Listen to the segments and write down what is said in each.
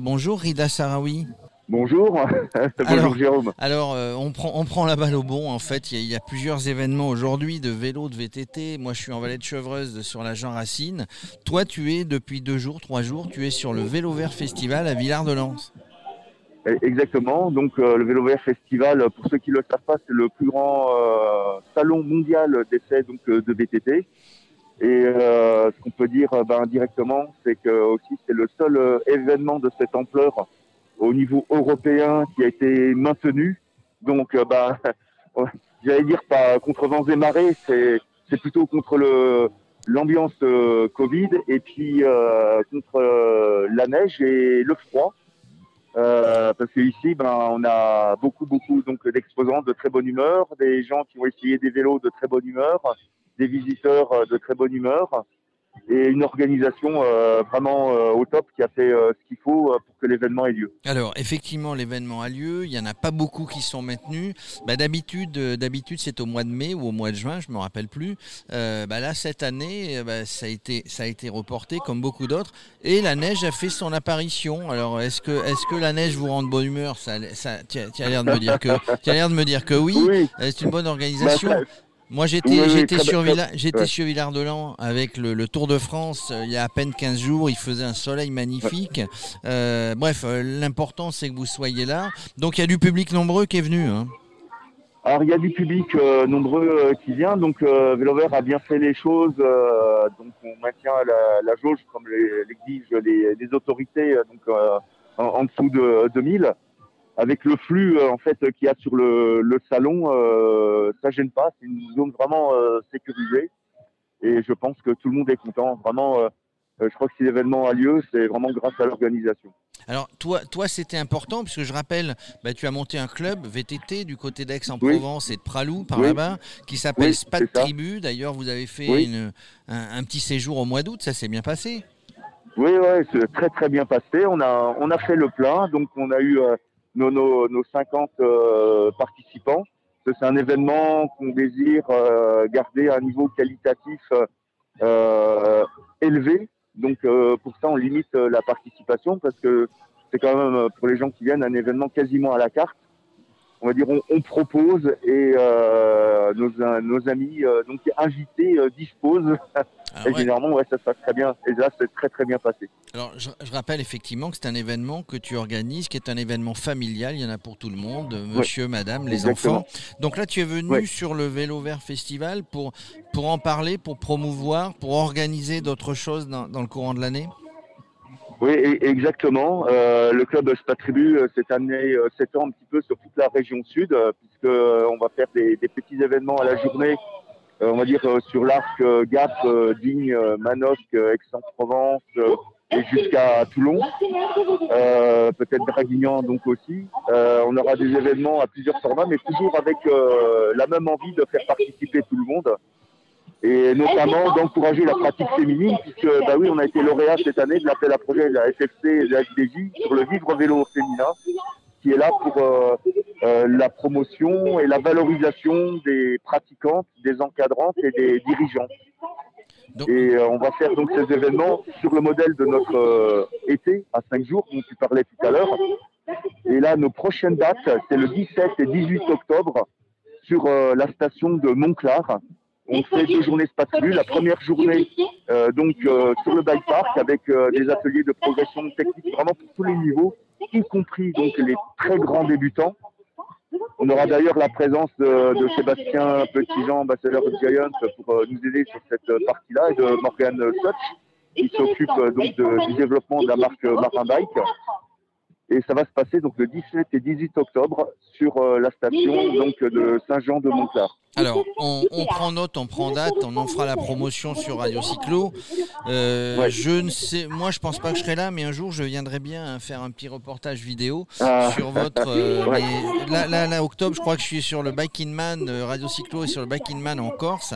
Bonjour Rida Sarawi. Bonjour, bonjour Jérôme. Alors, euh, on, prend, on prend la balle au bon. En fait, il y, a plusieurs événements aujourd'hui de vélo, de VTT. Moi, je suis en vallée de Chevreuse sur la Jean Racine. Toi, tu es depuis deux jours, trois jours, tu es sur le Vélo Vert Festival à Villard-de-Lans. Eh, exactement. Donc, euh, le Vélo Vert Festival, pour ceux qui ne le savent pas, c'est le plus grand euh, salon mondial d'essais donc de VTT. Et ce qu'on peut dire ben, directement, c'est que aussi c'est le seul événement de cette ampleur au niveau européen qui a été maintenu. Donc, euh, bah, j'allais dire pas contre vents et marées, c'est c'est plutôt contre le l'ambiance euh, Covid et puis euh, contre la neige et le froid. parce que ici, ben, on a beaucoup, beaucoup donc d'exposants de très bonne humeur, des gens qui ont essayé des vélos de très bonne humeur, des visiteurs de très bonne humeur et une organisation euh, vraiment euh, au top qui a fait euh, ce qu'il faut pour que l'événement ait lieu. Alors effectivement l'événement a lieu, il y en a pas beaucoup qui sont maintenus. Bah, d'habitude d'habitude c'est au mois de mai ou au mois de juin, je me rappelle plus. Bah, là cette année bah, ça a été ça a été reporté comme beaucoup d'autres et la neige a fait son apparition. Alors est-ce que est-ce que la neige vous rend de bonne humeur? Ça, ça tu as, l'air de me dire que tu as l'air de me dire que oui. C'est une bonne organisation. Moi, j'étais sur, sur Villard-de-Lans avec le, Tour de France euh, il y a à peine 15 jours. Il faisait un soleil magnifique. Euh, bref, euh, l'important, c'est que vous soyez là. Donc, il y a du public nombreux qui est venu. Hein. Alors, il y a du public nombreux qui vient. Donc, Vélover a bien fait les choses. donc, on maintient la, jauge comme l'exigent les, les, autorités donc, en, en, dessous de 2000 avec le flux euh, en fait qu'il y a sur le, le salon, euh, ça gêne pas. C'est une zone vraiment euh, sécurisée et je pense que tout le monde est content. Vraiment, je crois que si l'événement a lieu, c'est vraiment grâce à l'organisation. Alors toi, toi c'était important puisque je rappelle, bah, tu as monté un club VTT du côté d'Aix-en-Provence et de Pralou par là-bas qui s'appelle Spat Tribu. D'ailleurs, vous avez fait une, un, un, petit séjour au mois d'août. Ça s'est bien passé? Oui, ouais, c'est très très bien passé. On a on a fait le plein, donc on a eu nos, nos, nos 50 euh, participants. C'est un événement qu'on désire euh, garder à un niveau qualitatif euh, élevé. Donc pour ça, on limite la participation parce que c'est quand même pour les gens qui viennent un événement quasiment à la carte on va dire, on, propose et euh, nos, nos, amis euh, donc invités euh, disposent. Ah et généralement, ouais, ça se passe très bien. Et là, c'est très très bien passé. Alors, je, rappelle effectivement que c'est un événement que tu organises, qui est un événement familial. Il y en a pour tout le monde, monsieur, madame, les enfants. Donc là, tu es venu sur le Vélo Vert Festival pour, pour en parler, pour promouvoir, pour organiser d'autres choses dans, dans le courant de l'année? Oui, exactement. Euh, le club Spatribu euh, cette année euh, s'étend un petit peu sur toute la région sud, euh, puisque on va faire des, des, petits événements à la journée, on va dire sur l'arc Gap, Digne, Manosque, Aix-en-Provence et jusqu'à Toulon, peut-être Draguignan donc aussi. on aura des événements à plusieurs formats, mais toujours avec la même envie de faire participer tout le monde et notamment d'encourager la pratique féminine, puisque bah oui, on a été lauréat cette année de l'appel à projet de la FFC et de la FDJ sur le vivre vélo féminin, qui est là pour euh, euh, la promotion et la valorisation des pratiquantes, des encadrantes et des dirigeantes. Et euh, on va faire donc ces événements sur le modèle de notre été à 5 jours dont tu parlais tout à l'heure. Et là, nos prochaines dates, c'est le 17 et 18 octobre sur la station de Montclar, on fait deux journées Spatulu. La première journée, euh, donc euh, sur le bike park, avec euh, des ateliers de progression technique vraiment pour tous les niveaux, y compris donc les très grands débutants. On aura d'ailleurs la présence de, de Sébastien Petitjean, ambassadeur de Giant, pour nous aider sur cette partie-là, et de Morgan Such, qui s'occupe donc de, du développement de la marque Marin Bike. Et ça va se passer donc le 17 et 18 octobre sur la station donc de Saint-Jean de Montclar. Alors, on, prend note, on prend date, on en fera la promotion sur Radio Cyclo. Euh, je ne sais, moi, je pense pas que je serai là, mais un jour, je viendrai bien faire un petit reportage vidéo ah. sur votre. Euh, là, là, là, octobre, je crois que je suis sur le Bike in Man, euh, Radio Cyclo et sur le Bike in Man en Corse.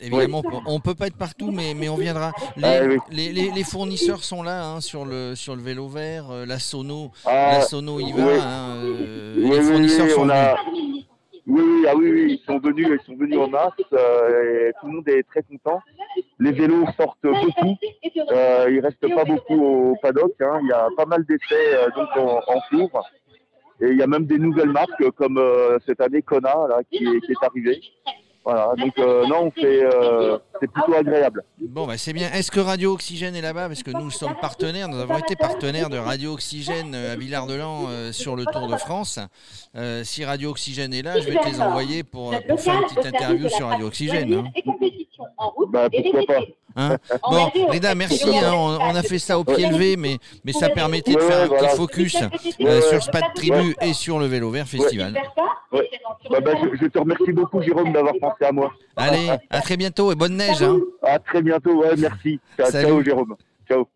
évidemment, on peut pas être partout, mais, mais on viendra. Les, ah, les, les, fournisseurs sont là hein, sur le sur le vélo vert, la Sono, la Sono y va. Hein, les fournisseurs sont là. Oui, ah oui, oui, ils sont venus, ils sont venus en masse euh, et tout le monde est très content. les vélos sortent beaucoup. Euh, il reste pas beaucoup au paddock. Hein. Il y a pas mal d'essais euh, donc en, en, cours. Et il y a même des nouvelles marques comme euh, cette année Kona là, qui, qui est arrivée. Voilà, donc euh, non, c'est euh, plutôt agréable. Bon, bah, c'est bien. Est-ce que Radio Oxygène est là-bas? Parce que nous sommes partenaires, nous avons été partenaires de Radio Oxygène à Villard-de-Lans euh, sur le Tour de France. Euh, si Radio Oxygène est là, je vais te les envoyer pour, pour faire une petite interview sur Radio Oxygène. Hein. Bah, pourquoi pas Hein bon, Reda, merci. Hein, on, on, a fait ça au pied levé, mais, mais ça permettait de faire un petit focus euh, sur Spat Tribu et sur le Vélo Vert Festival. Ouais. Bah, bah, je, je, te remercie beaucoup, Jérôme, d'avoir pensé à moi. Allez, à très bientôt et bonne neige. Hein. À très bientôt, ouais, merci. Ciao, ciao Jérôme. Ciao.